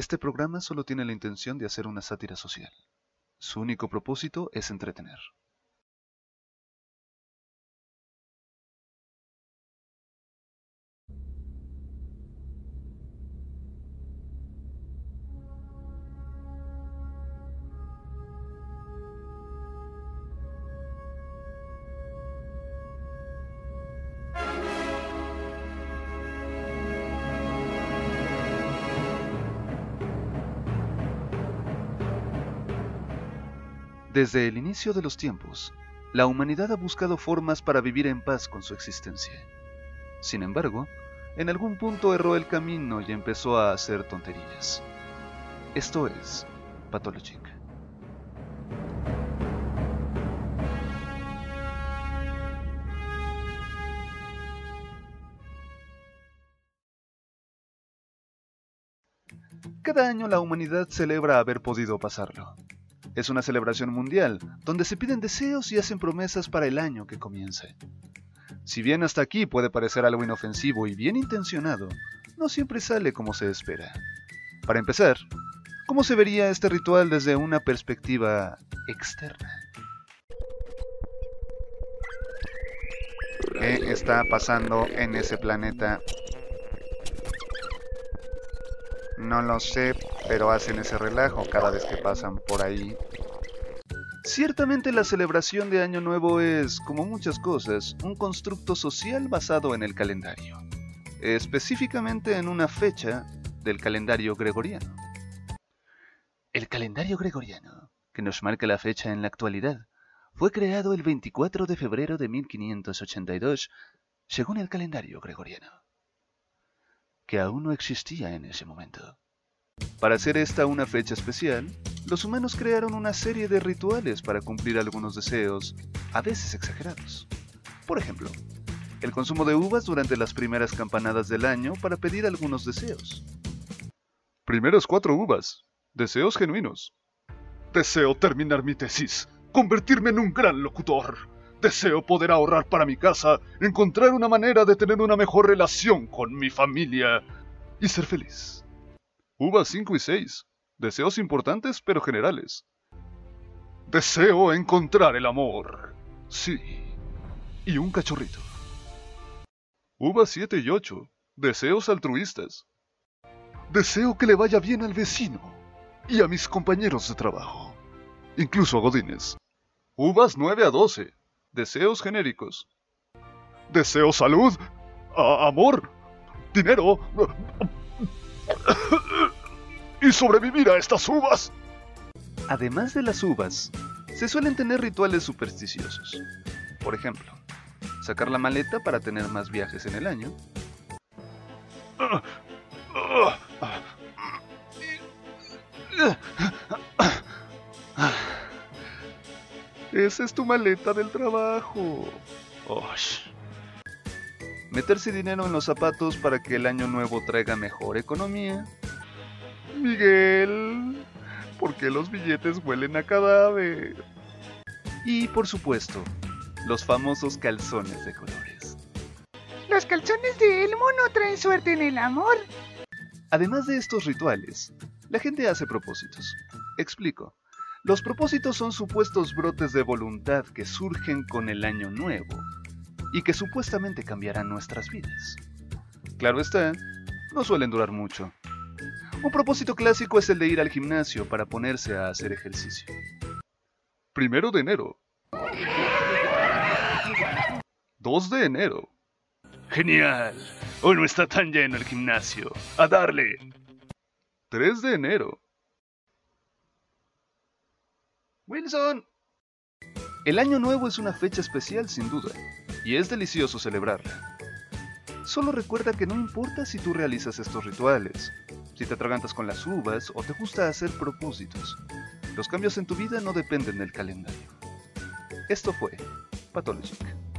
Este programa solo tiene la intención de hacer una sátira social. Su único propósito es entretener. Desde el inicio de los tiempos, la humanidad ha buscado formas para vivir en paz con su existencia. Sin embargo, en algún punto erró el camino y empezó a hacer tonterías. Esto es Pathologic. Cada año la humanidad celebra haber podido pasarlo. Es una celebración mundial, donde se piden deseos y hacen promesas para el año que comience. Si bien hasta aquí puede parecer algo inofensivo y bien intencionado, no siempre sale como se espera. Para empezar, ¿cómo se vería este ritual desde una perspectiva externa? ¿Qué está pasando en ese planeta? No lo sé, pero hacen ese relajo cada vez que pasan por ahí. Ciertamente la celebración de Año Nuevo es, como muchas cosas, un constructo social basado en el calendario, específicamente en una fecha del calendario gregoriano. El calendario gregoriano, que nos marca la fecha en la actualidad, fue creado el 24 de febrero de 1582, según el calendario gregoriano que aún no existía en ese momento. Para hacer esta una fecha especial, los humanos crearon una serie de rituales para cumplir algunos deseos, a veces exagerados. Por ejemplo, el consumo de uvas durante las primeras campanadas del año para pedir algunos deseos. Primeras cuatro uvas. Deseos genuinos. Deseo terminar mi tesis, convertirme en un gran locutor. Deseo poder ahorrar para mi casa, encontrar una manera de tener una mejor relación con mi familia y ser feliz. Uvas 5 y 6. Deseos importantes pero generales. Deseo encontrar el amor. Sí. Y un cachorrito. Uvas 7 y 8. Deseos altruistas. Deseo que le vaya bien al vecino y a mis compañeros de trabajo. Incluso a Godines. Uvas 9 a 12. Deseos genéricos. Deseo salud, amor, dinero y sobrevivir a estas uvas. Además de las uvas, se suelen tener rituales supersticiosos. Por ejemplo, sacar la maleta para tener más viajes en el año. Esa es tu maleta del trabajo. Meterse dinero en los zapatos para que el año nuevo traiga mejor economía. Miguel, ¿por qué los billetes huelen a cadáver? Y por supuesto, los famosos calzones de colores. Los calzones de Elmo no traen suerte en el amor. Además de estos rituales, la gente hace propósitos. Explico. Los propósitos son supuestos brotes de voluntad que surgen con el año nuevo y que supuestamente cambiarán nuestras vidas. Claro está, no suelen durar mucho. Un propósito clásico es el de ir al gimnasio para ponerse a hacer ejercicio. Primero de enero. 2 de enero. Genial. Hoy no está tan lleno el gimnasio. A darle. 3 de enero. Wilson. El año nuevo es una fecha especial sin duda, y es delicioso celebrarla. Solo recuerda que no importa si tú realizas estos rituales, si te atragantas con las uvas o te gusta hacer propósitos. Los cambios en tu vida no dependen del calendario. Esto fue Pathologic.